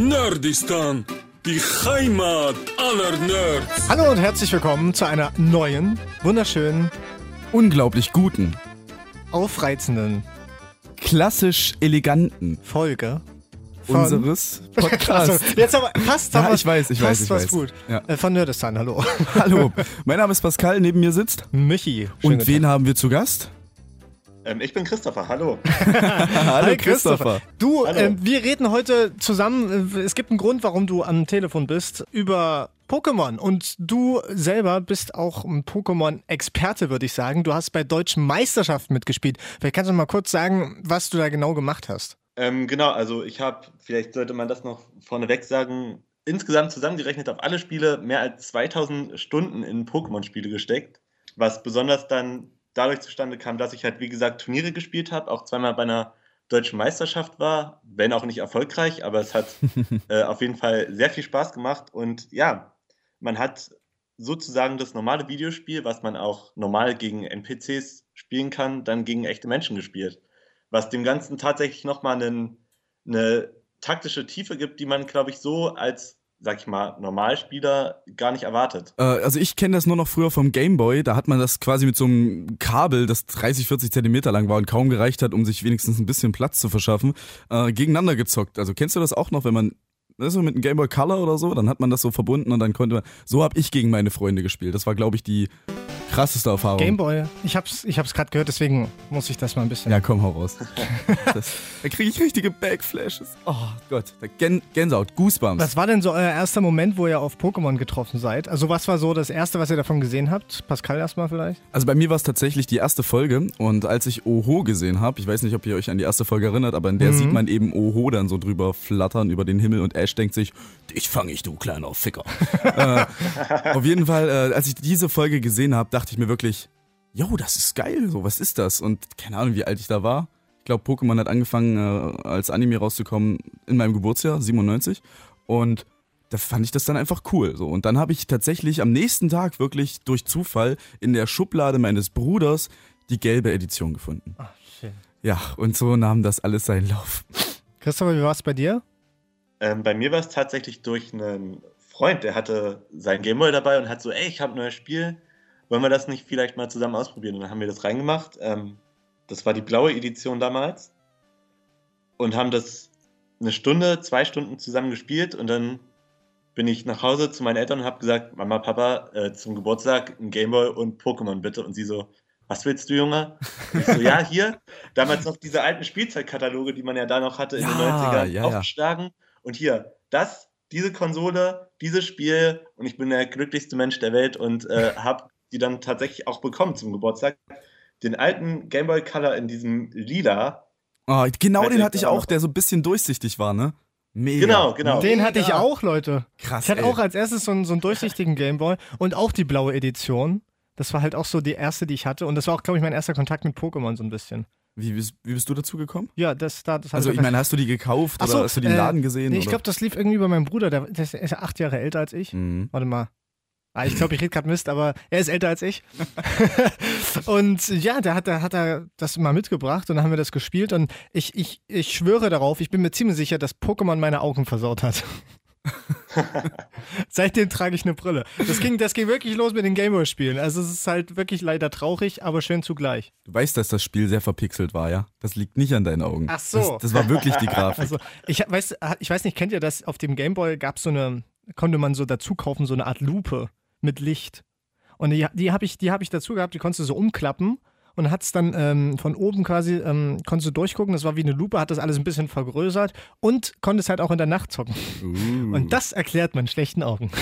Nerdistan, die Heimat aller Nerds. Hallo und herzlich willkommen zu einer neuen, wunderschönen, unglaublich guten, aufreizenden klassisch eleganten Folge von unseres Podcasts. Also, jetzt aber fast ja, ich weiß, ich weiß, ich was weiß. gut. Ja. Äh, Von Nerdistan, hallo. Hallo, mein Name ist Pascal, neben mir sitzt. Michi. schönen Und wen Tag. haben wir zu Gast? Ähm, ich bin Christopher, hallo. Hallo Hi, Christopher. Du, Hallo. äh, wir reden heute zusammen, äh, es gibt einen Grund, warum du am Telefon bist, über Pokémon. Und du selber bist auch ein Pokémon-Experte, würde ich sagen. Du hast bei deutschen Meisterschaften mitgespielt. Vielleicht kannst du mal kurz sagen, was du da genau gemacht hast. Ähm, genau, also ich habe, vielleicht sollte man das noch vorneweg sagen, insgesamt zusammengerechnet auf alle Spiele mehr als 2000 Stunden in Pokémon-Spiele gesteckt, was besonders dann dadurch zustande kam, dass ich halt, wie gesagt, Turniere gespielt habe, auch zweimal bei einer deutschen Meisterschaft war, wenn auch nicht erfolgreich, aber es hat äh, auf jeden Fall sehr viel Spaß gemacht und ja, man hat sozusagen das normale Videospiel, was man auch normal gegen NPCs spielen kann, dann gegen echte Menschen gespielt. Was dem Ganzen tatsächlich nochmal einen, eine taktische Tiefe gibt, die man, glaube ich, so als, sag ich mal, Normalspieler gar nicht erwartet. Äh, also ich kenne das nur noch früher vom Gameboy, da hat man das quasi mit so einem Kabel, das 30, 40 Zentimeter lang war und kaum gereicht hat, um sich wenigstens ein bisschen Platz zu verschaffen, äh, gegeneinander gezockt. Also kennst du das auch noch, wenn man das so mit einem Gameboy Color oder so, dann hat man das so verbunden und dann konnte man, so habe ich gegen meine Freunde gespielt. Das war, glaube ich, die krasseste Erfahrung. Gameboy, ich hab's, ich hab's gerade gehört, deswegen muss ich das mal ein bisschen. Ja, komm, hau raus. das, da kriege ich richtige Backflashes. Oh Gott, da Gän Gänsehaut, Goosebumps. Was war denn so euer erster Moment, wo ihr auf Pokémon getroffen seid? Also was war so das erste, was ihr davon gesehen habt? Pascal erstmal vielleicht? Also bei mir war es tatsächlich die erste Folge und als ich Oho gesehen habe, ich weiß nicht, ob ihr euch an die erste Folge erinnert, aber in der Mhm. sieht man eben Oho dann so drüber flattern über den Himmel und Ash denkt sich, dich fang ich, du kleiner Ficker. äh, auf jeden Fall, äh, als ich diese Folge gesehen habe, dachte ich mir wirklich, yo, das ist geil, so, was ist das? Und keine Ahnung, wie alt ich da war. Ich glaube, Pokémon hat angefangen, äh, als Anime rauszukommen in meinem Geburtsjahr, 97. Und da fand ich das dann einfach cool. So. Und dann habe ich tatsächlich am nächsten Tag wirklich durch Zufall in der Schublade meines Bruders die gelbe Edition gefunden. Ach, schön. Ja, und so nahm das alles seinen Lauf. Christopher, wie war es bei dir? Ähm, bei mir war es tatsächlich durch einen Freund, der hatte sein Gameboy dabei und hat so, ey, ich habe ein neues Spiel, wollen wir das nicht vielleicht mal zusammen ausprobieren? Und dann haben wir das reingemacht. Ähm, das war die blaue Edition damals. Und haben das eine Stunde, zwei Stunden zusammen gespielt und dann bin ich nach Hause zu meinen Eltern und habe gesagt, Mama, Papa, äh, zum Geburtstag ein Gameboy und Pokémon bitte. Und sie so, was willst du, Junge? Und ich so, ja, hier. Damals noch diese alten Spielzeitkataloge, die man ja da noch hatte in den Ja, 90ern, ja, ja. aufgeschlagen. Und hier, das, diese Konsole, dieses Spiel und ich bin der glücklichste Mensch der Welt und äh, habe die dann tatsächlich auch bekommen zum Geburtstag. Den alten Game Boy Color in diesem Lila. Oh, genau den hatte ich auch, der so ein bisschen durchsichtig war, ne? Mega. Genau, genau. Den hatte ich auch, Leute. Krass. Ich hatte ey. auch als erstes so einen, so einen durchsichtigen Gameboy und auch die blaue Edition. Das war halt auch so die erste, die ich hatte. Und das war auch, glaube ich, mein erster Kontakt mit Pokémon so ein bisschen. Wie, bist- wie bist du dazu gekommen? Ja, das da. Das Also, ich meine, hast du die gekauft Ach oder so, hast du die im äh, Laden gesehen? Nee, ich glaube, das lief irgendwie bei meinem Bruder. Der, der ist ja acht Jahre älter als ich. Mhm. Warte mal. Ah, ich glaube, ich rede gerade Mist, aber er ist älter als ich. und ja, der hat, hat er das mal mitgebracht und dann haben wir das gespielt. Und ich, ich, ich schwöre darauf, ich bin mir ziemlich sicher, dass Pokémon meine Augen versaut hat. Seitdem trage ich eine Brille. Das ging, das ging wirklich los mit den Gameboy-Spielen. Also es ist halt wirklich leider traurig, aber schön zugleich. Du weißt, dass das Spiel sehr verpixelt war, ja? Das liegt nicht an deinen Augen. Ach so. Das, das war wirklich die Grafik. Also ich weiß, ich weiß nicht, kennt ihr das? Auf dem Gameboy gab es so eine, konnte man so dazu kaufen, so eine Art Lupe mit Licht. Und die, die habe ich, die hab ich dazu gehabt, die konntest du so umklappen und hat es dann ähm, von oben quasi, ähm, konntest du durchgucken, das war wie eine Lupe, hat das alles ein bisschen vergrößert und konntest halt auch in der Nacht zocken. Uh. Und das erklärt man schlechten Augen.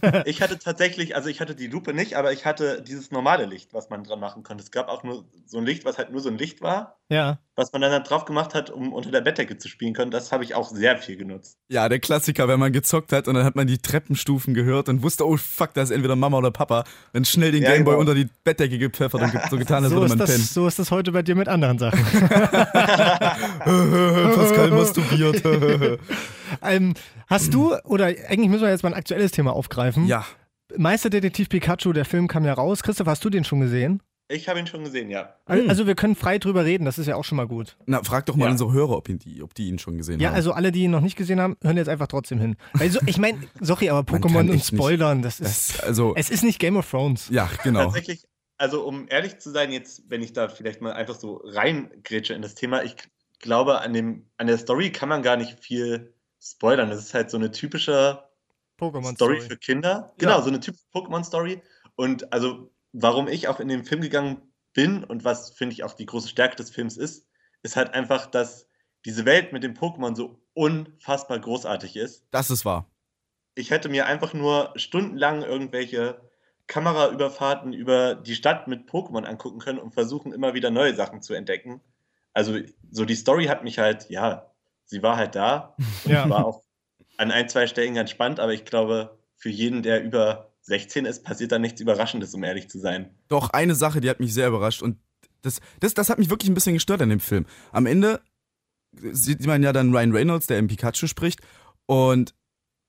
Ich hatte tatsächlich, also ich hatte die Lupe nicht, aber ich hatte dieses normale Licht, was man dran machen konnte. Es gab auch nur so ein Licht, was halt nur so ein Licht war, Ja. Was man dann da drauf gemacht hat, um unter der Bettdecke zu spielen können. Das habe ich auch sehr viel genutzt. Ja, der Klassiker, wenn man gezockt hat und dann hat man die Treppenstufen gehört und wusste, oh fuck, da ist entweder Mama oder Papa. Dann schnell den Ja, Gameboy genau. unter die Bettdecke gepfeffert und so getan, als So würde ist, man pennen. das, so ist das heute bei dir mit anderen Sachen. Pascal masturbiert. ähm, hast du, oder eigentlich müssen wir jetzt mal ein aktuelles Thema aufgreifen. ja, Meisterdetektiv Pikachu, der Film kam ja raus. Christoph, hast du den schon gesehen? Ich habe ihn schon gesehen, ja. Al- Also wir können frei drüber reden, das ist ja auch schon mal gut. Na, frag doch mal Ja. unsere Hörer, ob, ihn die, ob die ihn schon gesehen Ja, haben. also alle, die ihn noch nicht gesehen haben, hören jetzt einfach trotzdem hin. Weil so, ich meine, sorry, aber Pokémon und Spoilern, das ist. das, also, Es ist nicht Game of Thrones. ja, genau. Tatsächlich, also um ehrlich zu sein, jetzt, wenn ich da vielleicht mal einfach so reingrätsche in das Thema, ich glaube, an, dem, an der Story kann man gar nicht viel spoilern. Das ist halt so eine typische Pokémon Story für Kinder. Genau, Ja. so eine typische Pokémon-Story. Und also, warum ich auch in den Film gegangen bin und was, finde ich, auch die große Stärke des Films ist, ist halt einfach, dass diese Welt mit dem Pokémon so unfassbar großartig ist. Das ist wahr. Ich hätte mir einfach nur stundenlang irgendwelche Kameraüberfahrten über die Stadt mit Pokémon angucken können und versuchen, immer wieder neue Sachen zu entdecken. Also, so die Story hat mich halt, ja, sie war halt da. Und Ja. war auch an ein, zwei Stellen ganz spannend, aber ich glaube, für jeden, der über 16 ist, passiert da nichts Überraschendes, um ehrlich zu sein. Doch, eine Sache, die hat mich sehr überrascht und das, das, das hat mich wirklich ein bisschen gestört an dem Film. Am Ende sieht man ja dann Ryan Reynolds, der im Pikachu spricht und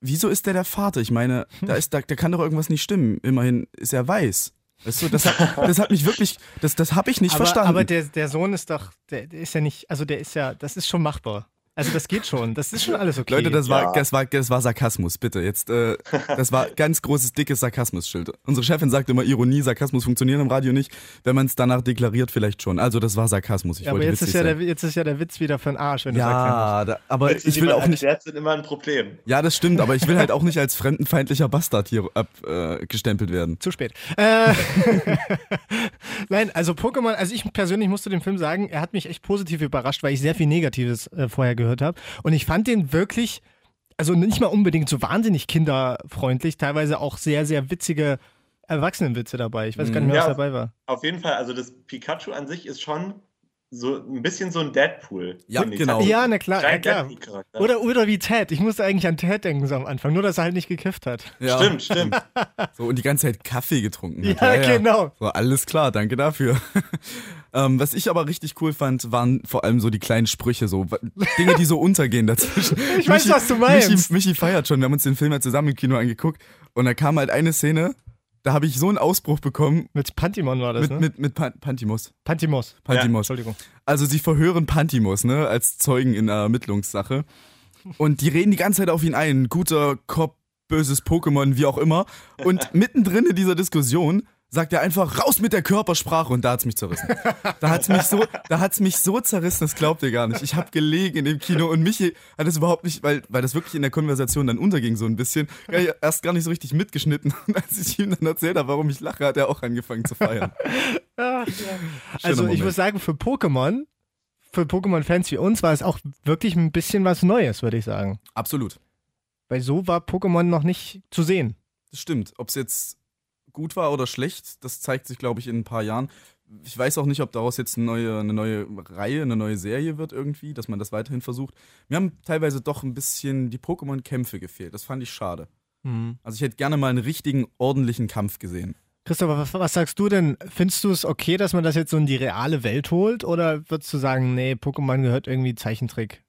wieso ist der der Vater? Ich meine, da, ist, da, da kann doch irgendwas nicht stimmen. Immerhin ist er weiß. Weißt du, das hat, das hat mich wirklich, das, das habe ich nicht aber, verstanden. Aber der, der Sohn ist doch, der, der ist ja nicht, also der ist ja, das ist schon machbar. Also das geht schon, das ist schon alles okay. Leute, das war, Ja. das war, das war Sarkasmus, bitte. Jetzt, äh, das war ganz großes, dickes Sarkasmus-Schild. Unsere Chefin sagt immer, Ironie, Sarkasmus funktionieren im Radio nicht. Wenn man es danach deklariert, vielleicht schon. Also, das war Sarkasmus. Ich ja, aber jetzt ist ja, der, jetzt ist ja der Witz wieder für den Arsch, wenn du sagst, Ja, aber Witze, ich will auch nicht. erklärt, sind immer ein Problem. Ja, das stimmt, aber ich will halt auch nicht als fremdenfeindlicher Bastard hier abgestempelt äh, werden. Zu spät. Äh, Nein, also Pokémon, also ich persönlich musste dem Film sagen, er hat mich echt positiv überrascht, weil ich sehr viel Negatives äh, vorher gehört habe. Und ich fand den wirklich, also nicht mal unbedingt so wahnsinnig kinderfreundlich, teilweise auch sehr, sehr witzige Erwachsenenwitze dabei. Ich weiß gar nicht mehr, was Ja. dabei war. Auf jeden Fall, also das Pikachu an sich ist schon so ein bisschen so ein Deadpool. Ja, genau. Hat Ja, na klar, ja, einen klar. Oder, oder wie Ted. Ich musste eigentlich an Ted denken so am Anfang, nur dass er halt nicht gekifft hat. Ja. Stimmt, stimmt. So, und die ganze Zeit Kaffee getrunken. Ja, hat. genau. So, alles klar, danke dafür. ähm, was ich aber richtig cool fand, waren vor allem so die kleinen Sprüche, so Dinge, die so untergehen dazwischen. Ich weiß, was du meinst. Michi, Michi feiert schon, wir haben uns den Film ja zusammen im Kino angeguckt und da kam halt eine Szene, da habe ich so einen Ausbruch bekommen Mit Pantimon war das, mit, ne? mit, mit Pan Pantimos. Pantimos. Pantimos. Entschuldigung. Also sie verhören Pantimos, ne, als Zeugen in einer Ermittlungssache. Und die reden die ganze Zeit auf ihn ein. Guter Cop, böses Pokémon, wie auch immer. Und mittendrin in dieser Diskussion sagt er einfach raus mit der Körpersprache und da hat's mich zerrissen. Da hat's mich so, da hat's mich so zerrissen, das glaubt ihr gar nicht. Ich habe gelegen in dem Kino und Michi hat es überhaupt nicht, weil, weil das wirklich in der Konversation dann unterging so ein bisschen, erst gar nicht so richtig mitgeschnitten. Und als ich ihm dann erzählt habe, warum ich lache, hat er auch angefangen zu feiern. Ach, ja. Also ich Moment. muss sagen, für Pokémon, für Pokémon-Fans wie uns war es auch wirklich ein bisschen was Neues, würde ich sagen. Absolut. Weil so war Pokémon noch nicht zu sehen. Das stimmt. Ob es jetzt gut war oder schlecht, das zeigt sich, glaube ich, in ein paar Jahren. Ich weiß auch nicht, ob daraus jetzt eine neue, eine neue Reihe, eine neue Serie wird irgendwie, dass man das weiterhin versucht. Mir haben teilweise doch ein bisschen die Pokémon-Kämpfe gefehlt. Das fand ich schade. Also ich hätte gerne mal einen richtigen, ordentlichen Kampf gesehen. Christopher, was, was sagst du denn? Findest du es okay, dass man das jetzt so in die reale Welt holt? Oder würdest du sagen, nee, Pokémon gehört irgendwie Zeichentrick?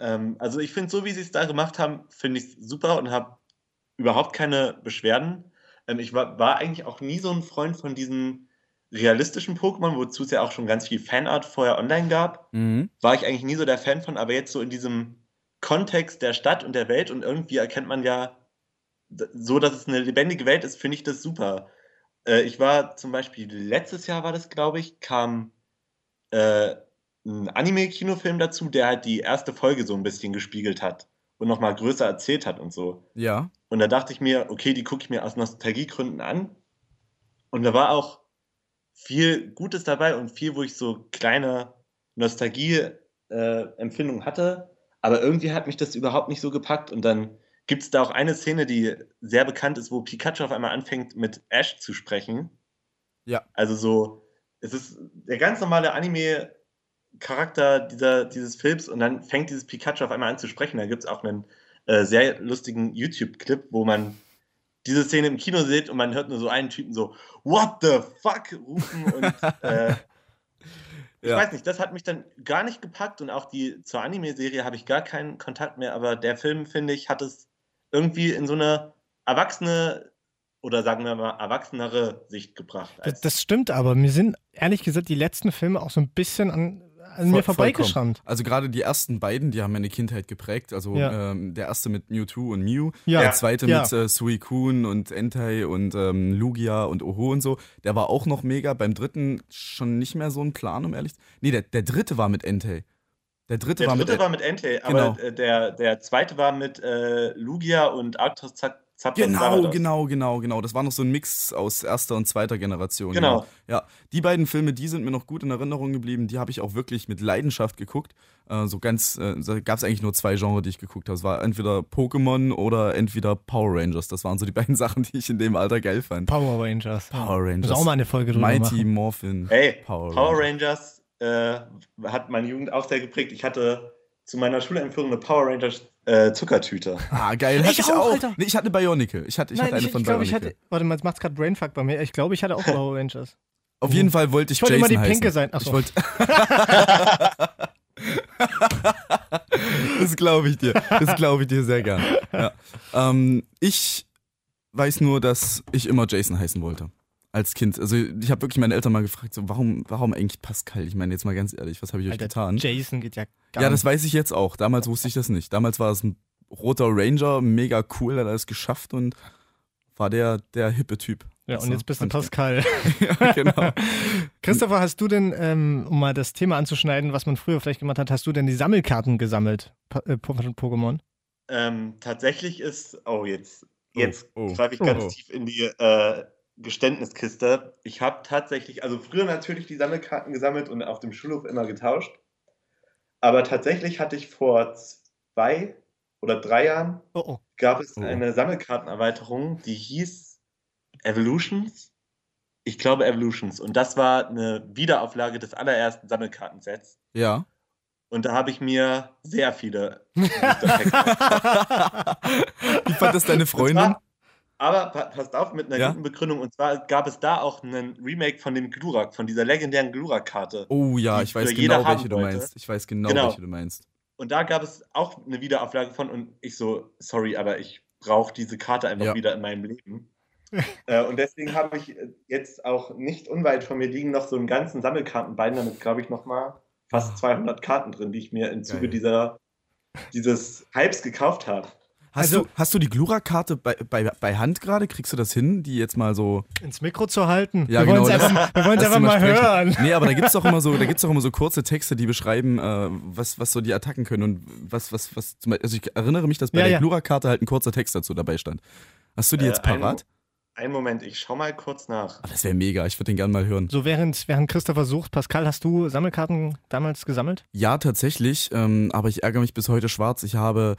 Ähm, also ich finde, so wie sie es da gemacht haben, finde ich super und habe überhaupt keine Beschwerden. Ähm, ich war, war eigentlich auch nie so ein Freund von diesen realistischen Pokémon, wozu es ja auch schon ganz viel Fanart vorher online gab. Mhm. War ich eigentlich nie so der Fan von, aber jetzt so in diesem Kontext der Stadt und der Welt und irgendwie erkennt man ja so, dass es eine lebendige Welt ist, finde ich das super. Äh, ich war zum Beispiel letztes Jahr war das, glaube ich, kam äh, ein Anime-Kinofilm dazu, der halt die erste Folge so ein bisschen gespiegelt hat und nochmal größer erzählt hat und so. Ja. Und da dachte ich mir, okay, die gucke ich mir aus Nostalgiegründen an. Und da war auch viel Gutes dabei und viel, wo ich so kleine Nostalgie-Empfindungen hatte. Aber irgendwie hat mich das überhaupt nicht so gepackt. Und dann gibt es da auch eine Szene, die sehr bekannt ist, wo Pikachu auf einmal anfängt, mit Ash zu sprechen. Ja. Also so, es ist der ganz normale Anime-Charakter dieser, dieses Films und dann fängt dieses Pikachu auf einmal an zu sprechen. Da gibt es auch einen äh, sehr lustigen YouTube-Clip, wo man diese Szene im Kino sieht und man hört nur so einen Typen so, What the fuck? rufen und äh, ich Ja. weiß nicht, das hat mich dann gar nicht gepackt und auch die zur Anime-Serie habe ich gar keinen Kontakt mehr, aber der Film, finde ich, hat es irgendwie in so eine erwachsene oder sagen wir mal erwachsenere Sicht gebracht. Das, das stimmt, aber mir sind ehrlich gesagt die letzten Filme auch so ein bisschen an, an mir vorbeigeschrammt. Also gerade die ersten beiden, die haben meine Kindheit geprägt. Also Ja. ähm, der erste mit Mewtwo und Mew, Ja. der zweite Ja. mit äh, Suicune und Entei und ähm, Lugia und Oho und so. Der war auch noch mega. Beim dritten schon nicht mehr so ein Plan, um ehrlich. Nee, der, der dritte war mit Entei. Der dritte Der war dritte mit war mit Entei, Genau. aber äh, der, der zweite war mit äh, Lugia und Arctos Zap- Zapdos Genau, genau, genau, genau. Das war noch so ein Mix aus erster und zweiter Generation. Genau. Ja, die beiden Filme, die sind mir noch gut in Erinnerung geblieben. Die habe ich auch wirklich mit Leidenschaft geguckt. Äh, so ganz, äh, da gab es eigentlich nur zwei Genres, die ich geguckt habe. Es war entweder Pokémon oder entweder Power Rangers. Das waren so die beiden Sachen, die ich in dem Alter geil fand. Power Rangers. Power Rangers. Muss auch mal eine Folge drüber Mighty machen. Morphin. Hey, Power Power, Rangers. Rangers äh, hat meine Jugend auch sehr geprägt. Ich hatte zu meiner Schuleinführung eine Power Rangers äh, Zuckertüte. Ah, geil. Ich Hatte ich auch, auch. Alter. Nee, ich hatte Bionicle. Ich hatte, ich Nein, hatte eine ich, von ich glaube, Bionicle. ich hatte. Warte mal, jetzt macht's gerade Brainfuck bei mir. Ich glaube, ich hatte auch Power Rangers. Auf jeden Fall wollte ich, Ich wollte Jason immer die heißen. Pinke sein. Ach Ich wollte. das glaube ich dir. Das glaube ich dir sehr gern. Ja. Ähm, ich weiß nur, dass ich immer Jason heißen wollte. Als Kind. Also ich habe wirklich meine Eltern mal gefragt, so, warum, warum eigentlich Pascal? Ich meine jetzt mal ganz ehrlich, was habe ich euch Alter, getan? Jason geht ja gar Ja, das nicht. weiß ich jetzt auch. Damals wusste ich das nicht. Damals war es ein roter Ranger, mega cool, hat alles geschafft und war der, der hippe Typ. Ja, Das und jetzt bist du Pascal. ja, genau. Christopher, hast du denn, ähm, um mal das Thema anzuschneiden, was man früher vielleicht gemacht hat, hast du denn die Sammelkarten gesammelt äh, von Pokémon? Ähm, tatsächlich ist, oh, jetzt, jetzt Oh, oh. greife ich Oh, ganz oh. tief in die äh, Geständniskiste. Ich habe tatsächlich, also früher natürlich die Sammelkarten gesammelt und auf dem Schulhof immer getauscht. Aber tatsächlich hatte ich vor zwei oder drei Jahren Oh, oh. gab es Oh. eine Sammelkartenerweiterung, die hieß Evolutions. Ich glaube Evolutions. Und das war eine Wiederauflage des allerersten Sammelkartensets. Ja. Und da habe ich mir sehr viele Wie fand das deine Und Freundin? Aber pa passt auf mit einer Ja? guten Begründung. Und zwar gab es da auch einen Remake von dem Glurak, von dieser legendären Glurak-Karte. Oh ja, ich weiß genau, welche du wollte. meinst. Ich weiß genau, Genau. welche du meinst. Und da gab es auch eine Wiederauflage von. Und ich so, sorry, aber ich brauche diese Karte einfach Ja. wieder in meinem Leben. äh, und deswegen habe ich äh, jetzt auch nicht unweit von mir liegen noch so einen ganzen Sammelkartenbein, damit glaube ich nochmal fast 200 Karten drin, die ich mir im Zuge Ah. Geil. dieser, dieses Hypes gekauft habe. Hast, Also- du, hast du die Glura-Karte bei, bei, bei Hand gerade? Kriegst du das hin, die jetzt mal so. Ins Mikro zu halten. Ja, wir wollen genau, es einfach, wir wollen's lass einfach mal sprechen. hören. Nee, aber da gibt's doch immer so, da gibt's doch immer so kurze Texte, die beschreiben, äh, was, was so die Attacken können und was, was, was also ich erinnere mich, dass bei Ja, der ja. Glura-Karte halt ein kurzer Text dazu dabei stand. Hast du die Äh, jetzt ein- parat? Einen Moment, ich schau mal kurz nach. Ah, das wäre mega, ich würde den gerne mal hören. So, während, während Christopher sucht, Pascal, hast du Sammelkarten damals gesammelt? Ja, tatsächlich, ähm, aber ich ärgere mich bis heute schwarz. Ich habe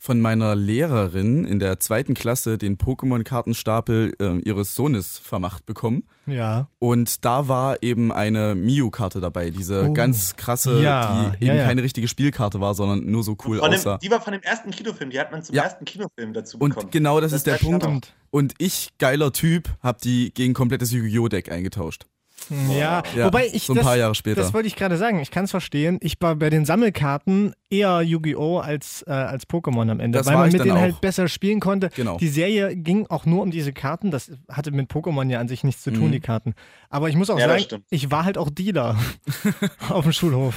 von meiner Lehrerin in der zweiten Klasse den Pokémon-Kartenstapel äh, ihres Sohnes vermacht bekommen. Ja. Und da war eben eine Miu-Karte dabei, diese Oh. ganz krasse, Ja, die ja, eben ja. keine richtige Spielkarte war, sondern nur so cool Von aussah. dem, die war von dem ersten Kinofilm, die hat man zum Ja. ersten Kinofilm dazu Und bekommen. genau das, ist der Punkt. Und ich, geiler Typ, hab die gegen komplettes Yu-Gi-Oh! Deck eingetauscht. Ja, Ja, wobei ich so ein das, paar Jahre später. das wollte ich gerade sagen. Ich kann es verstehen. Ich war bei den Sammelkarten eher Yu-Gi-Oh! als, äh, als Pokémon am Ende, Das weil man mit denen auch. halt besser spielen konnte. Genau. Die Serie ging auch nur um diese Karten. Das hatte mit Pokémon ja an sich nichts zu tun, Mhm. die Karten. Aber ich muss auch Ja, sagen, ich war halt auch Dealer auf dem Schulhof.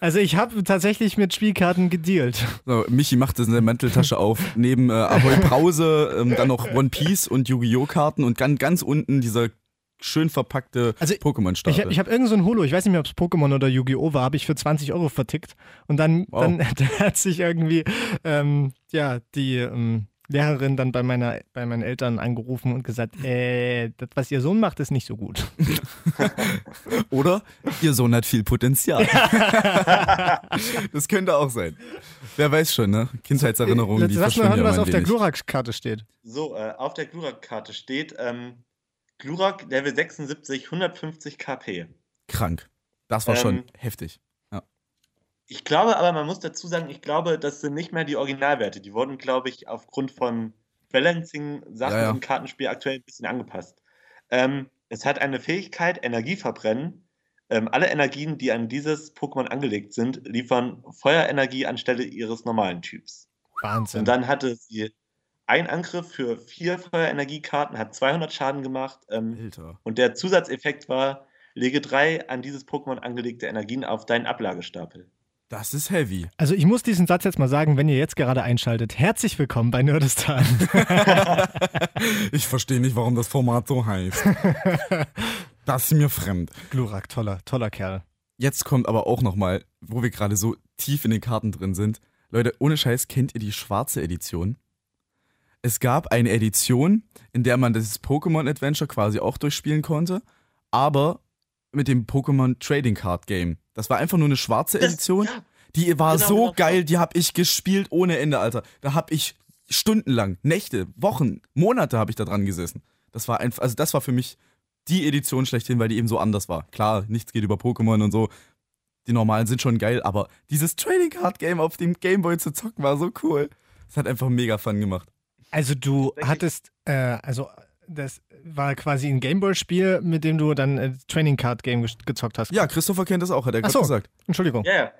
Also ich habe tatsächlich mit Spielkarten gedealt. So, Michi machte seine Manteltasche auf. Neben äh, Ahoy Brause, ähm, dann noch One Piece und Yu-Gi-Oh! Karten und ganz, ganz unten dieser schön verpackte Also, Pokémon-Stapel. Ich, hab- ich habe irgend so ein Holo, ich weiß nicht mehr, ob es Pokémon oder Yu-Gi-Oh! war, habe ich für 20 Euro vertickt. Und dann, Wow. dann da hat sich irgendwie ähm, ja, die ähm, Lehrerin dann bei, meiner, bei meinen Eltern angerufen und gesagt, äh, das, was ihr Sohn macht, ist nicht so gut. Oder ihr Sohn hat viel Potenzial. das könnte auch sein. Wer weiß schon, ne? Kindheitserinnerungen, die Lass mal hören, was auf der. Glurak-Karte steht. So, äh, auf der Glurak-Karte steht ähm, Glurak Level 76, 150 KP. Krank. Das war schon Ähm, heftig. Ich glaube aber, man muss dazu sagen, ich glaube, das sind nicht mehr die Originalwerte. Die wurden, glaube ich, aufgrund von Balancing-Sachen Ja, ja. im Kartenspiel aktuell ein bisschen angepasst. Ähm, es hat eine Fähigkeit, Energie verbrennen. Ähm, alle Energien, die an dieses Pokémon angelegt sind, liefern Feuerenergie anstelle ihres normalen Typs. Wahnsinn. Und dann hatte sie ein Angriff für vier Feuerenergiekarten, hat 200 Schaden gemacht. Ähm, und der Zusatzeffekt war, lege drei an dieses Pokémon angelegte Energien auf deinen Ablagestapel. Das ist heavy. Also ich muss diesen Satz jetzt mal sagen, wenn ihr jetzt gerade einschaltet. Herzlich willkommen bei Nerdistan. Ich verstehe nicht, warum das Format so heißt. Das ist mir fremd. Glurak, toller, toller Kerl. Jetzt kommt aber auch nochmal, wo wir gerade so tief in den Karten drin sind. Leute, ohne Scheiß, kennt ihr die schwarze Edition? Es gab eine Edition, in der man das Pokémon Adventure quasi auch durchspielen konnte, aber mit dem Pokémon Trading Card Game. Das war einfach nur eine schwarze Das- Edition. ja. Die war Genau, so genau. geil, die habe ich gespielt ohne Ende, Alter. Da habe ich stundenlang, Nächte, Wochen, Monate habe ich da dran gesessen. Das war einfach, also das war für mich die Edition schlechthin, weil die eben so anders war. Klar, nichts geht über Pokémon und so. Die normalen sind schon geil, aber dieses Trading Card Game auf dem Gameboy zu zocken war so cool. Das hat einfach mega Fun gemacht. Also du hattest, äh, also das war quasi ein Gameboy-Spiel, mit dem du dann äh, Training Card Game ge gezockt hast. Ja, Christopher kennt das auch, hat er gerade so. gesagt. Entschuldigung. Ja, ja.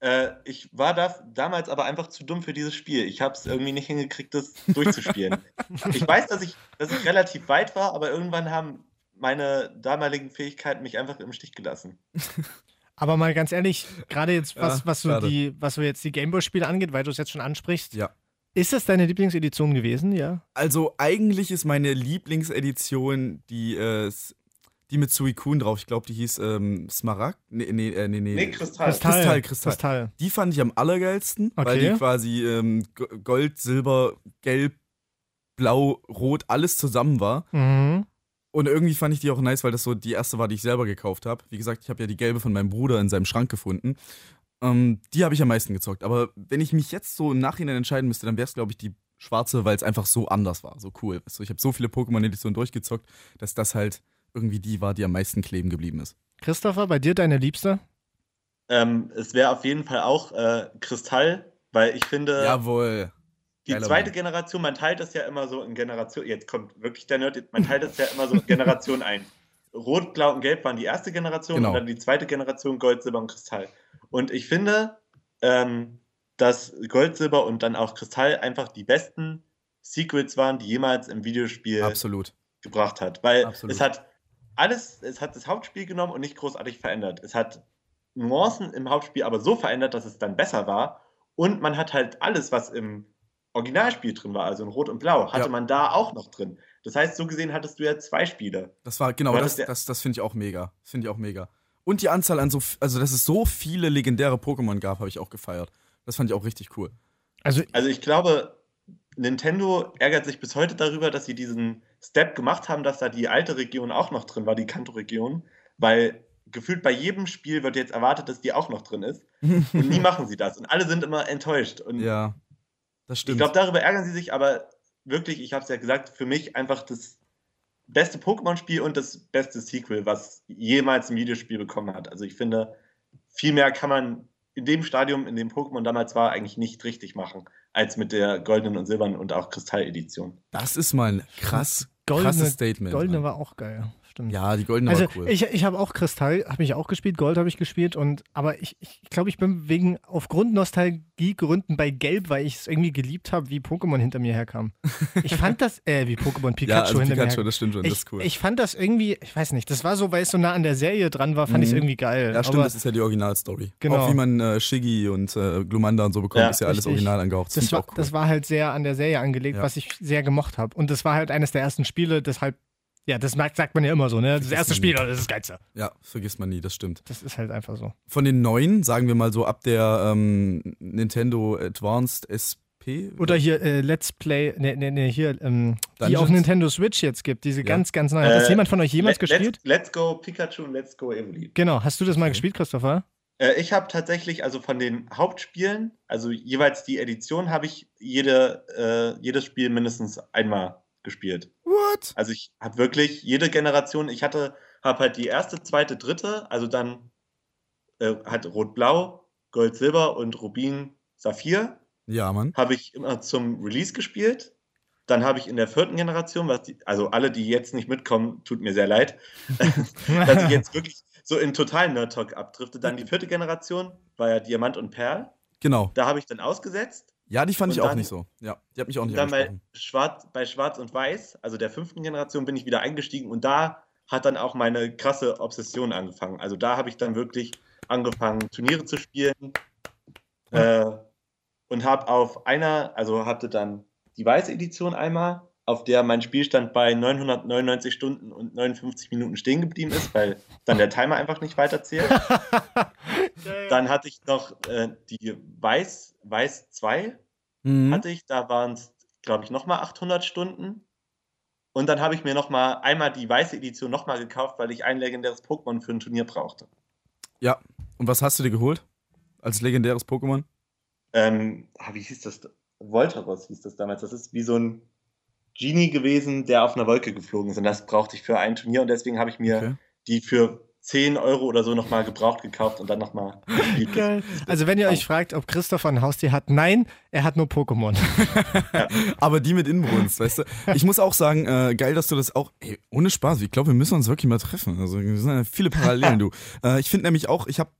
Äh, ich war da, damals aber einfach zu dumm für dieses Spiel. Ich habe es irgendwie nicht hingekriegt, das durchzuspielen. ich weiß, dass ich, dass ich relativ weit war, aber irgendwann haben meine damaligen Fähigkeiten mich einfach im Stich gelassen. Aber mal ganz ehrlich, gerade jetzt, was, Ja, was, so die, was so jetzt die Gameboy-Spiele angeht, weil du es jetzt schon ansprichst, Ja. Ist das deine Lieblingsedition gewesen, ja? Also eigentlich ist meine Lieblingsedition die, äh, die mit Suicune drauf. Ich glaube, die hieß ähm, Smaragd. Nee, nee, äh, nee, nee. Nee, Kristall. Kristall, Kristall. Kristall. Die fand ich am allergeilsten, weil Okay. die quasi ähm, Gold, Silber, Gelb, Blau, Rot, alles zusammen war. Mhm. Und irgendwie fand ich die auch nice, weil das so die erste war, die ich selber gekauft habe. Wie gesagt, ich habe ja die gelbe von meinem Bruder in seinem Schrank gefunden. Ähm, die habe ich am meisten gezockt. Aber wenn ich mich jetzt so im Nachhinein entscheiden müsste, dann wäre es, glaube ich, die schwarze, weil es einfach so anders war, so cool. Du, ich habe so viele Pokémon-Editionen durchgezockt, dass das halt irgendwie die war, die am meisten kleben geblieben ist. Christopher, bei dir deine Liebste? Ähm, es wäre auf jeden Fall auch äh, Kristall, weil ich finde, Jawohl. die geiler zweite Mann. Generation, man teilt das ja immer so in Generation, jetzt kommt wirklich der Nerd, man teilt das ja immer so in Generation ein. Rot, Blau und Gelb waren die erste Generation Genau. und dann die zweite Generation Gold, Silber und Kristall. Und ich finde, ähm, dass Gold, Silber und dann auch Kristall einfach die besten Secrets waren, die jemals im Videospiel Absolut. gebracht hat. Weil Absolut. es hat alles, es hat das Hauptspiel genommen und nicht großartig verändert. Es hat Nuancen im Hauptspiel aber so verändert, dass es dann besser war. Und man hat halt alles, was im Originalspiel drin war, also in Rot und Blau, hatte Ja. man da auch noch drin. Das heißt, so gesehen hattest du ja zwei Spiele. Das war, genau, Aber das, das- das, das finde ich auch mega. Finde ich auch mega. Und die Anzahl an so, also dass es so viele legendäre Pokémon gab, habe ich auch gefeiert. Das fand ich auch richtig cool. Also, Also ich glaube, Nintendo ärgert sich bis heute darüber, dass sie diesen Step gemacht haben, dass da die alte Region auch noch drin war, die Kanto-Region, weil gefühlt bei jedem Spiel wird jetzt erwartet, dass die auch noch drin ist. Und nie machen sie das. Und alle sind immer enttäuscht. Und ja, das ich stimmt. glaube, darüber ärgern sie sich, aber wirklich, ich habe es ja gesagt, für mich einfach das beste Pokémon-Spiel und das beste Sequel, was jemals ein Videospiel bekommen hat. Also ich finde, viel mehr kann man in dem Stadium, in dem Pokémon damals war, eigentlich nicht richtig machen, als mit der goldenen und silbernen und auch Kristall-Edition. das ist mal ein krass, Goldene- krasses Statement. Goldene war auch geil. Stimmt. ja, die goldene Also war cool. ich, ich habe auch Kristall, habe ich auch gespielt, Gold habe ich gespielt und aber ich, ich glaube, ich bin wegen aufgrund Nostalgiegründen bei Gelb, weil ich es irgendwie geliebt habe, wie Pokémon hinter mir herkam. Ich fand das, äh, wie Pokémon Pikachu ja, also hinter mir Pikachu, herkam. das stimmt schon, Ich, das ist cool. ich fand das irgendwie, ich weiß nicht, das war so, weil es so nah an der Serie dran war, fand ich es Mhm. irgendwie geil. ja, stimmt, aber das ist ja die Originalstory. Genau. Auch wie man äh, Shiggy und äh, Glumanda und so bekommt, Ja, ist ja alles richtig. original angehaucht. Das, das war, cool. das war halt sehr an der Serie angelegt, Ja. was ich sehr gemocht habe. Und das war halt eines der ersten Spiele, deshalb, ja, das mag- sagt man ja immer so, ne? Das Vergisst erste Spiel, das ist das Geilste. ja, vergisst man nie, das stimmt. Das ist halt einfach so. Von den neuen, sagen wir mal so ab der ähm, Nintendo Advanced SP. Oder hier äh, Let's Play, ne, ne, ne, hier, ähm, die auf Nintendo Switch jetzt gibt, diese Ja. ganz, ganz neue. Hat das Äh, jemand von euch jemals Let- gespielt? Let's, let's Go Pikachu und Let's Go Evoli. Genau, hast du das mal Okay. gespielt, Christopher? Äh, ich habe tatsächlich, also von den Hauptspielen, also jeweils die Edition, habe ich jede, äh, jedes Spiel mindestens einmal gespielt. What? Also ich habe wirklich jede Generation, ich hatte, habe halt die erste, zweite, dritte, also dann äh, halt Rot-Blau, Gold-Silber und Rubin-Saphir, Ja, Mann. habe ich immer zum Release gespielt. Dann habe ich in der vierten Generation, was die, also alle, die jetzt nicht mitkommen, tut mir sehr leid, dass ich jetzt wirklich so in totalen Nerd-Talk abdrifte. Dann die vierte Generation war ja Diamant und Perl. Genau. Da habe ich dann ausgesetzt. Ja, die fand Und ich auch dann- nicht so. Ja, die hat mich auch nicht dann bei. Schwarz, bei Schwarz und Weiß, also der fünften Generation, bin ich wieder eingestiegen und da hat dann auch meine krasse Obsession angefangen. Also da habe ich dann wirklich angefangen, Turniere zu spielen äh, und habe auf einer, also hatte dann die weiße Edition einmal, auf der mein Spielstand bei 999 Stunden und 59 Minuten stehen geblieben ist, weil dann der Timer einfach nicht weiterzählt. Dann hatte ich noch äh, die Weiß, Weiß 2, Mhm. hatte ich, da waren es, glaube ich, nochmal 800 Stunden. Und dann habe ich mir nochmal einmal die weiße Edition nochmal gekauft, weil ich ein legendäres Pokémon für ein Turnier brauchte. Ja. Und was hast du dir geholt? Als legendäres Pokémon? Ähm, ah, wie hieß das? Voltaros hieß das damals. Das ist wie so ein Genie gewesen, der auf einer Wolke geflogen ist. Und das brauchte ich für ein Turnier. Und deswegen habe ich mir Okay. die für 10 Euro oder so nochmal gebraucht gekauft und dann nochmal. Also wenn ihr euch fragt, ob Christopher ein Haustier hat, nein, er hat nur Pokémon. Aber die mit Inbrunst, weißt du? Ich muss auch sagen, äh, geil, dass du das auch, ey, ohne Spaß, ich glaube, wir müssen uns wirklich mal treffen. Also, es sind ja viele Parallelen, du. Äh, ich finde nämlich auch, ich habe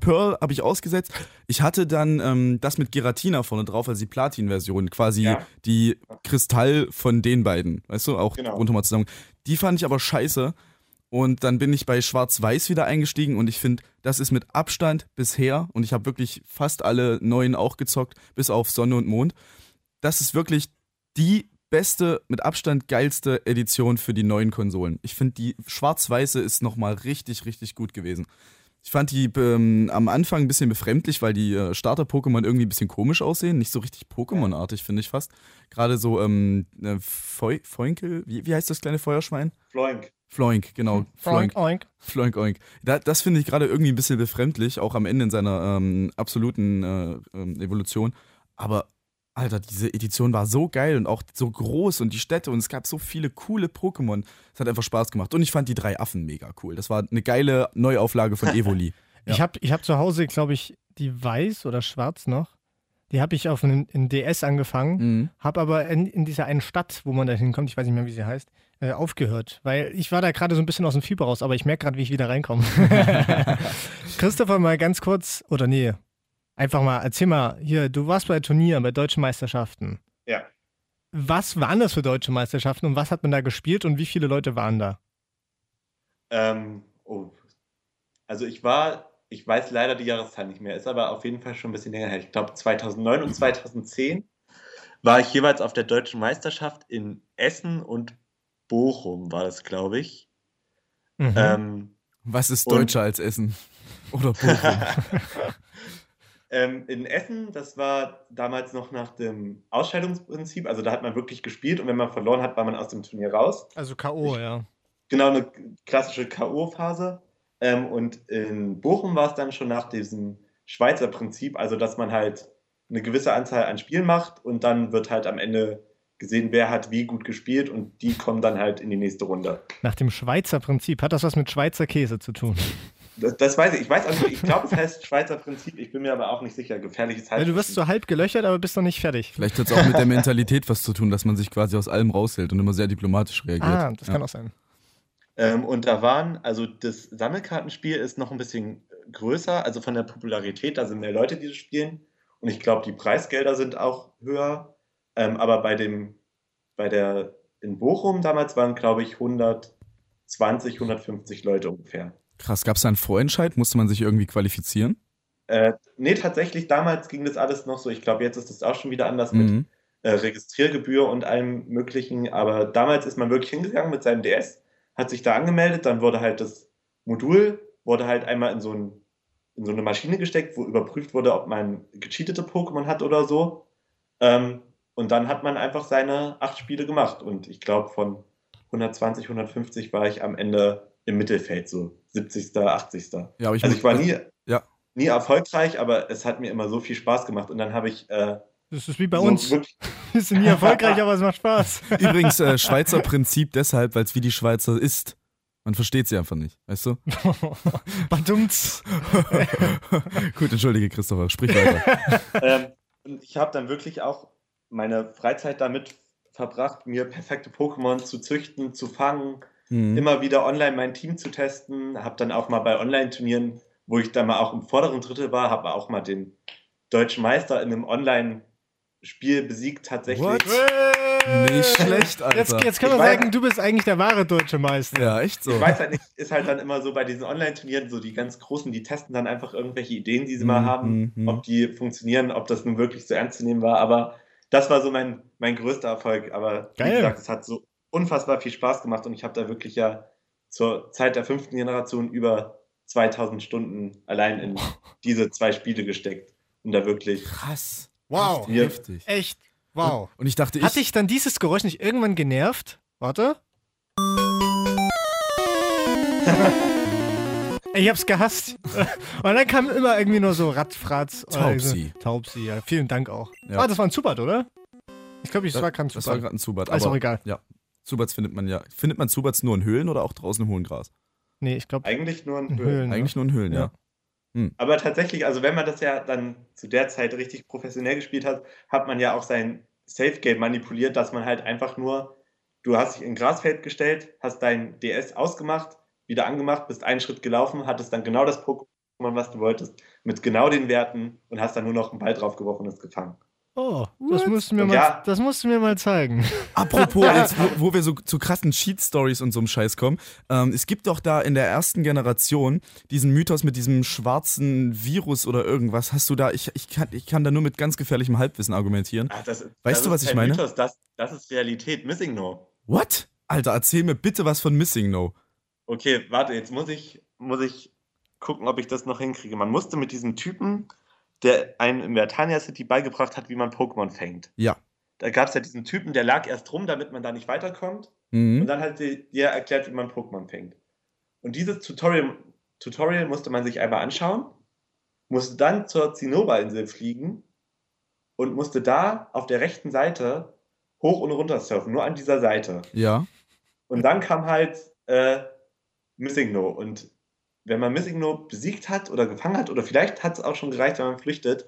Pearl habe ich ausgesetzt. Ich hatte dann ähm, das mit Giratina vorne drauf, also die Platin-Version, quasi Ja. die Kristall von den beiden, weißt du, auch Genau. runter mal zusammen. Die fand ich aber scheiße. Und dann bin ich bei Schwarz-Weiß wieder eingestiegen und ich finde, das ist mit Abstand bisher, und ich habe wirklich fast alle neuen auch gezockt, bis auf Sonne und Mond. Das ist wirklich die beste, mit Abstand geilste Edition für die neuen Konsolen. Ich finde, die schwarz-weiße ist nochmal richtig, richtig gut gewesen. Ich fand die ähm, am Anfang ein bisschen befremdlich, weil die äh, Starter-Pokémon irgendwie ein bisschen komisch aussehen. Nicht so richtig Pokémon-artig, finde ich fast. Gerade so ähm, äh, Feu Feunkel, wie, wie heißt das kleine Feuerschwein? Floink. Floink, genau. Floink. Oink, oink. Floink Oink. Da, das finde ich gerade irgendwie ein bisschen befremdlich, auch am Ende in seiner ähm, absoluten äh, ähm, Evolution. Aber, Alter, diese Edition war so geil und auch so groß und die Städte und es gab so viele coole Pokémon. Es hat einfach Spaß gemacht. Und ich fand die drei Affen mega cool. Das war eine geile Neuauflage von Evoli. Ich habe ich hab zu Hause, glaube ich, die weiß oder schwarz noch. Die habe ich auf einen in DS angefangen, Mhm. habe aber in, in dieser einen Stadt, wo man da hinkommt, ich weiß nicht mehr, wie sie heißt, äh, aufgehört. Weil ich war da gerade so ein bisschen aus dem Fieber raus, aber ich merke gerade, wie ich wieder reinkomme. Christopher, mal ganz kurz, oder nee, einfach mal, erzähl mal, hier, du warst bei Turnieren, bei deutschen Meisterschaften. Ja. Was waren das für deutsche Meisterschaften und was hat man da gespielt und wie viele Leute waren da? Ähm, oh. Also ich war, ich weiß leider die Jahreszahl nicht mehr, ist aber auf jeden Fall schon ein bisschen länger her. Ich glaube 2009 und 2010 war ich jeweils auf der deutschen Meisterschaft in Essen und Bochum, war das, glaube ich. Mhm. Ähm, Was ist deutscher als Essen? Oder Bochum? ähm, in Essen, das war damals noch nach dem Ausscheidungsprinzip, also da hat man wirklich gespielt und wenn man verloren hat, war man aus dem Turnier raus. also K.O., ja. Genau, eine klassische K.O.-Phase. Ähm, und in Bochum war es dann schon nach diesem Schweizer Prinzip, also dass man halt eine gewisse Anzahl an Spielen macht und dann wird halt am Ende gesehen, wer hat wie gut gespielt und die kommen dann halt in die nächste Runde. Nach dem Schweizer Prinzip. Hat das was mit Schweizer Käse zu tun? Das, das weiß ich. Ich weiß auch nicht, ich glaube, es heißt Schweizer Prinzip, ich bin mir aber auch nicht sicher. Gefährliches Weil du wirst Halbwissen. so halb gelöchert, aber bist noch nicht fertig. Vielleicht hat es auch mit der Mentalität was zu tun, dass man sich quasi aus allem raushält und immer sehr diplomatisch reagiert. Ah, das ja. kann auch sein. Ähm, und da waren, also das Sammelkartenspiel ist noch ein bisschen größer, also von der Popularität, da sind mehr Leute, die das spielen. Und ich glaube, die Preisgelder sind auch höher. Ähm, aber bei dem, bei der, in Bochum damals waren, glaube ich, 120, 150 Leute ungefähr. Krass, gab es da einen Vorentscheid? Musste man sich irgendwie qualifizieren? Äh, nee, tatsächlich, damals ging das alles noch so. Ich glaube, jetzt ist es auch schon wieder anders mit Mhm. äh, Registriergebühr und allem Möglichen. Aber damals ist man wirklich hingegangen mit seinem DS, hat sich da angemeldet, dann wurde halt das Modul, wurde halt einmal in so, ein, in so eine Maschine gesteckt, wo überprüft wurde, ob man gecheatete Pokémon hat oder so. Ähm, und dann hat man einfach seine acht Spiele gemacht. Und ich glaube, von 120, 150 war ich am Ende im Mittelfeld, so 70., 80. Ja, aber ich, Also ich war nie, Ja. nie erfolgreich, aber es hat mir immer so viel Spaß gemacht. Und dann habe ich äh, Das ist wie bei so uns. Wir sind nie erfolgreich, aber es macht Spaß. Übrigens äh, Schweizer Prinzip deshalb, weil es wie die Schweizer ist. Man versteht sie einfach nicht, weißt du? Badumts. Gut, entschuldige Christopher, sprich weiter. ähm, ich habe dann wirklich auch meine Freizeit damit verbracht, mir perfekte Pokémon zu züchten, zu fangen, Mhm. immer wieder online mein Team zu testen. Habe dann auch mal bei Online-Turnieren, wo ich dann mal auch im vorderen Drittel war, habe auch mal den deutschen Meister in einem Online Spiel besiegt tatsächlich. What? Nicht schlecht, Alter. Jetzt, jetzt können wir Ich weiß- sagen, du bist eigentlich der wahre deutsche Meister. Ja, echt so. Ich weiß halt nicht, ist halt dann immer so bei diesen Online-Turnieren, so die ganz großen, die testen dann einfach irgendwelche Ideen, die sie mal Mhm, haben, mhm. ob die funktionieren, ob das nun wirklich so ernst zu nehmen war. Aber das war so mein, mein größter Erfolg. Aber Geil. wie gesagt, es hat so unfassbar viel Spaß gemacht und ich habe da wirklich ja zur Zeit der fünften Generation über 2000 Stunden allein in diese zwei Spiele gesteckt. Und da wirklich. Krass. Wow. Heftig. Echt. Wow. Und ich dachte, ich. Hat dich dann dieses Geräusch nicht irgendwann genervt? Warte. Ich hab's gehasst. Und dann kam immer irgendwie nur so Radfratz. Taubsi. so- Taubsi, ja. Vielen Dank auch. Ja. Ah, das war ein Zubat, oder? Ich glaube, ich das, war kein das war Zubat. gerade ein Zubat. Auch egal. Ja. Zubats findet man ja. Findet man Zubats nur in Höhlen oder auch draußen im hohen Gras? Nee, ich glaube, Eigentlich nur ein in Höhlen. Höhlen. ne? Eigentlich nur in Höhlen, ja. Ja. Aber tatsächlich, also wenn man das ja dann zu der Zeit richtig professionell gespielt hat, hat man ja auch sein Safe Game manipuliert, dass man halt einfach nur, du hast dich in ein Grasfeld gestellt, hast dein DS ausgemacht, wieder angemacht, bist einen Schritt gelaufen, hattest dann genau das Pokémon, was du wolltest, mit genau den Werten und hast dann nur noch einen Ball draufgeworfen und es gefangen. Oh, das What? musst, du mir Und mal, ja. das musst du mir mal zeigen. Apropos, jetzt, wo, wo wir so zu krassen Cheat-Stories und so einem Scheiß kommen. Ähm, es gibt doch da in der ersten Generation diesen Mythos mit diesem schwarzen Virus oder irgendwas. Hast du da, ich, ich, kann, ich kann da nur mit ganz gefährlichem Halbwissen argumentieren. Ah, das, Weißt das du, ist was ich kein meine? Mythos, das, das ist Realität. Missing No. What? Alter, erzähl mir bitte was von Missing No. Okay, warte, jetzt muss ich, muss ich gucken, ob ich das noch hinkriege. Man musste mit diesem Typen, der einem in Vertania City beigebracht hat, wie man Pokémon fängt. Ja. Da gab es ja diesen Typen, der lag erst rum, damit man da nicht weiterkommt. Mhm. Und dann hat sie dir erklärt, wie man Pokémon fängt. Und dieses Tutorial, Tutorial musste man sich einmal anschauen, musste dann zur Zinnober-Insel fliegen und musste da auf der rechten Seite hoch und runter surfen, nur an dieser Seite. Ja. Und dann kam halt äh, Missing No. Und wenn man Missing No besiegt hat oder gefangen hat, oder vielleicht hat es auch schon gereicht, wenn man flüchtet,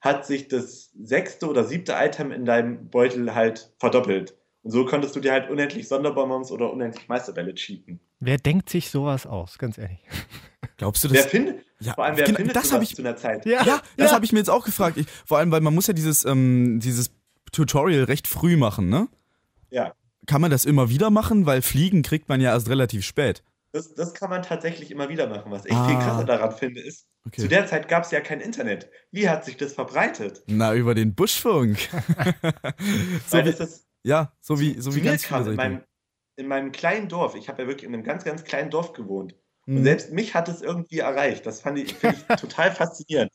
hat sich das sechste oder siebte Item in deinem Beutel halt verdoppelt. Und so konntest du dir halt unendlich Sonderbonbons oder unendlich Meisterbälle cheaten. Wer denkt sich sowas aus, ganz ehrlich? Glaubst du Wer das? findet, Ja, vor allem wer genau, findet das ich, zu einer Zeit? ja, das habe ich mir jetzt auch gefragt. Ich, vor allem, weil man muss ja dieses, ähm, dieses Tutorial recht früh machen, ne? Ja. Kann man das immer wieder machen? Weil Fliegen kriegt man ja erst relativ spät. Das, das kann man tatsächlich immer wieder machen. Was ich Ah. viel krasser daran finde, ist, Okay. zu der Zeit gab es ja kein Internet. Wie hat sich das verbreitet? Na, über den Buschfunk. so Weil wie, ist ja, so wie, so wie ganz viele in meinem, in meinem kleinen Dorf, ich habe ja wirklich in einem ganz, ganz kleinen Dorf gewohnt. Und Mhm. selbst mich hat es irgendwie erreicht. Das fand ich, ich total faszinierend.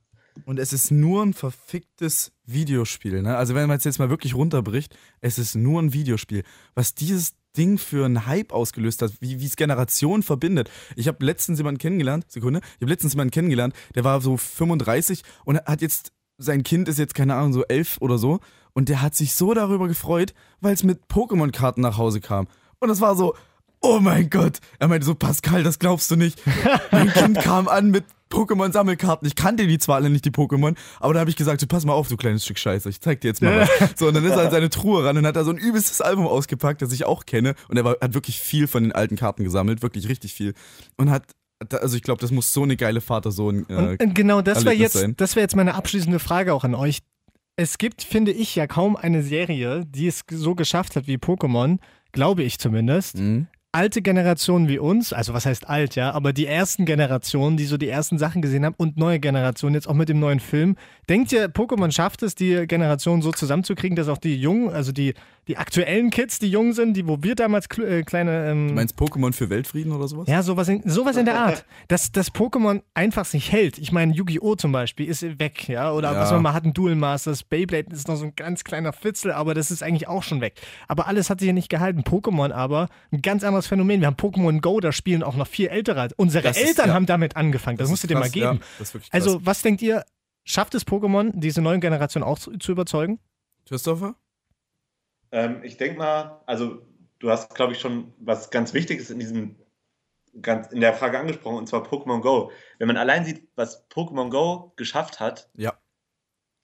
Und es ist nur ein verficktes Videospiel, ne? Also wenn man es jetzt mal wirklich runterbricht, es ist nur ein Videospiel. Was dieses Ding für einen Hype ausgelöst hat, wie es Generationen verbindet. Ich habe letztens jemanden kennengelernt, Sekunde, ich habe letztens jemanden kennengelernt, der war so 35 und hat jetzt, sein Kind ist jetzt, keine Ahnung, so elf oder so. Und der hat sich so darüber gefreut, weil es mit Pokémon-Karten nach Hause kam. Und das war so, oh mein Gott. Er meinte so, Pascal, das glaubst du nicht. Mein Kind kam an mit Pokémon-Sammelkarten. Ich kannte die zwar alle nicht, die Pokémon, aber da habe ich gesagt, so, pass mal auf, du kleines Stück Scheiße, ich zeig dir jetzt mal was. So, und dann ist er in seine Truhe ran und hat da so ein übelstes Album ausgepackt, das ich auch kenne. Und er war, hat wirklich viel von den alten Karten gesammelt, wirklich richtig viel. Und hat, also ich glaube, das muss so eine geile Vater-Sohn. Äh, Und, genau das wäre jetzt, sein. das wäre jetzt meine abschließende Frage auch an euch. Es gibt, finde ich, ja kaum eine Serie, die es so geschafft hat wie Pokémon, glaube ich zumindest. mhm. Alte Generationen wie uns, also was heißt alt, ja, aber die ersten Generationen, die so die ersten Sachen gesehen haben und neue Generationen, jetzt auch mit dem neuen Film. Denkt ihr, Pokémon schafft es, die Generation so zusammenzukriegen, dass auch die jungen, also die, die aktuellen Kids, die jung sind, die, wo wir damals äh, kleine. Ähm, Du meinst Pokémon für Weltfrieden oder sowas? ja, sowas in, sowas in der Art. Dass das Pokémon einfach sich hält. Ich meine, Yu-Gi-Oh! zum Beispiel ist weg, ja. Oder Ja. was man mal hat, ein Duel Masters, Beyblade ist noch so ein ganz kleiner Fitzel, aber das ist eigentlich auch schon weg. Aber alles hat sich ja nicht gehalten. Pokémon aber, ein ganz anderes Phänomen. Wir haben Pokémon Go, da spielen auch noch viel ältere. Unsere Das ist- Eltern ja. haben damit angefangen. Das, ist musst du dir mal geben. Ja, das ist. Also, was denkt ihr, schafft es Pokémon, diese neue Generation auch zu, zu überzeugen? Christopher? Ähm, ich denke mal, also du hast, glaube ich, schon was ganz Wichtiges in diesem ganz in der Frage angesprochen, und zwar Pokémon Go. Wenn man allein sieht, was Pokémon Go geschafft hat, Ja.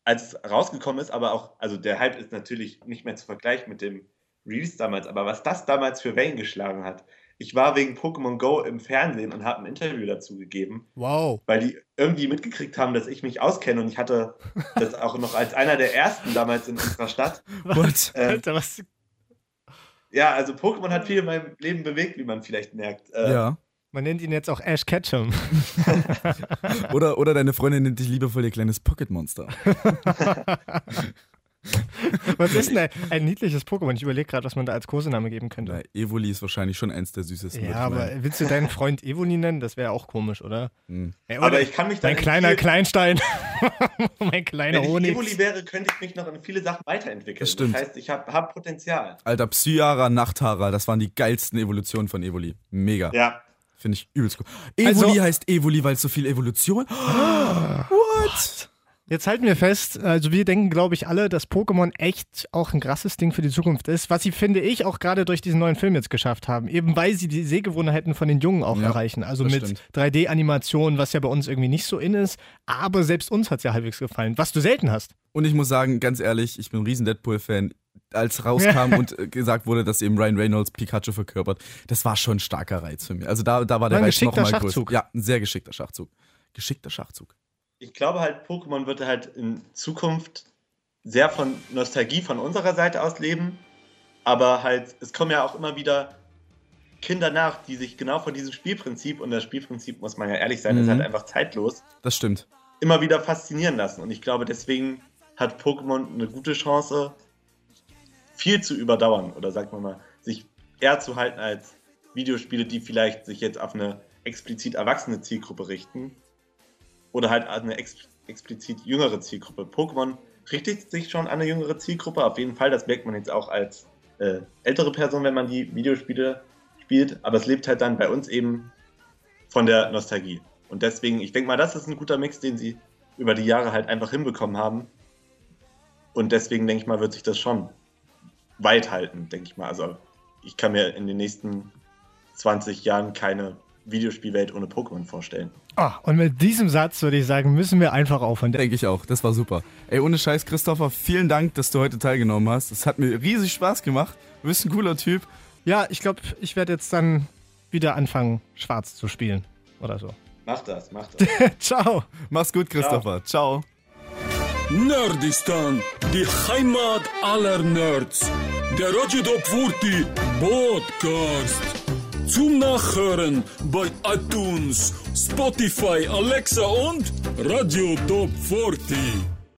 als es rausgekommen ist, aber auch, also der Hype ist natürlich nicht mehr zu vergleichen mit dem Release damals, aber was das damals für Wellen geschlagen hat, ich war wegen Pokémon Go im Fernsehen und habe ein Interview dazu gegeben, Wow. weil die irgendwie mitgekriegt haben, dass ich mich auskenne und ich hatte das auch noch als einer der ersten damals in unserer Stadt. What? Äh, Alter, was? ja, also Pokémon hat viel in meinem Leben bewegt, wie man vielleicht merkt. Äh, Ja. Man nennt ihn jetzt auch Ash Ketchum. Oder, oder deine Freundin nennt dich liebevoll ihr kleines Pocket-Monster. Was ist denn ein, ein niedliches Pokémon? Ich überlege gerade, was man da als Kosename geben könnte. Na, Evoli ist wahrscheinlich schon eins der süßesten. Ja, aber meinen. willst du deinen Freund Evoli nennen? Das wäre auch komisch, oder? Hm. Ey, Aber oder ich kann mich dann mein in kleiner viel- Kleinstein. mein kleiner Wenn ich Honig. Evoli wäre, könnte ich mich noch in viele Sachen weiterentwickeln. Das stimmt. heißt, ich habe hab Potenzial. Alter, Psyara, Nachtara, das waren die geilsten Evolutionen von Evoli. Mega. Ja. Finde ich übelst cool. Evoli Also- heißt Evoli, weil es so viel Evolution. What? Jetzt halten wir fest, also wir denken, glaube ich, alle, dass Pokémon echt auch ein krasses Ding für die Zukunft ist, was sie, finde ich, auch gerade durch diesen neuen Film jetzt geschafft haben. Eben weil sie die Sehgewohnheiten von den Jungen auch Ja, erreichen. Also mit stimmt. 3D-Animationen, was ja bei uns irgendwie nicht so in ist. Aber selbst uns hat es ja halbwegs gefallen, was du selten hast. Und ich muss sagen, ganz ehrlich, ich bin ein riesen Deadpool-Fan. Als rauskam und gesagt wurde, dass eben Ryan Reynolds Pikachu verkörpert, das war schon ein starker Reiz für mich. Also da, da war der War ein Reiz noch geschickter mal größer. Schachzug. Ja, ein sehr geschickter Schachzug. Geschickter Schachzug. Ich glaube halt, Pokémon wird halt in Zukunft sehr von Nostalgie von unserer Seite aus leben. Aber halt, es kommen ja auch immer wieder Kinder nach, die sich genau von diesem Spielprinzip, und das Spielprinzip, muss man ja ehrlich sein, ist Mhm. halt einfach zeitlos, Das stimmt. immer wieder faszinieren lassen. Und ich glaube, deswegen hat Pokémon eine gute Chance, viel zu überdauern oder sagt man mal, sich eher zu halten als Videospiele, die vielleicht sich jetzt auf eine explizit erwachsene Zielgruppe richten oder halt eine ex explizit jüngere Zielgruppe. Pokémon richtet sich schon an eine jüngere Zielgruppe, auf jeden Fall, das merkt man jetzt auch als äh, ältere Person, wenn man die Videospiele spielt, aber es lebt halt dann bei uns eben von der Nostalgie. Und deswegen, ich denke mal, das ist ein guter Mix, den sie über die Jahre halt einfach hinbekommen haben. Und deswegen denke ich mal, wird sich das schon weit halten, denke ich mal. Also ich kann mir in den nächsten 20 Jahren keine Videospielwelt ohne Pokémon vorstellen. Ah, und mit diesem Satz würde ich sagen, müssen wir einfach aufhören. Denke ich auch. Das war super. Ey, ohne Scheiß, Christopher, vielen Dank, dass du heute teilgenommen hast. Es hat mir riesig Spaß gemacht. Du bist ein cooler Typ. Ja, ich glaube, ich werde jetzt dann wieder anfangen, schwarz zu spielen. Oder so. Mach das, mach das. Ciao. Mach's gut, Christopher. Ciao. Nerdistan, die Heimat aller Nerds. Der Top 40 Podcast. Zum Nachhören bei iTunes, Spotify, Alexa und Radio Top 40.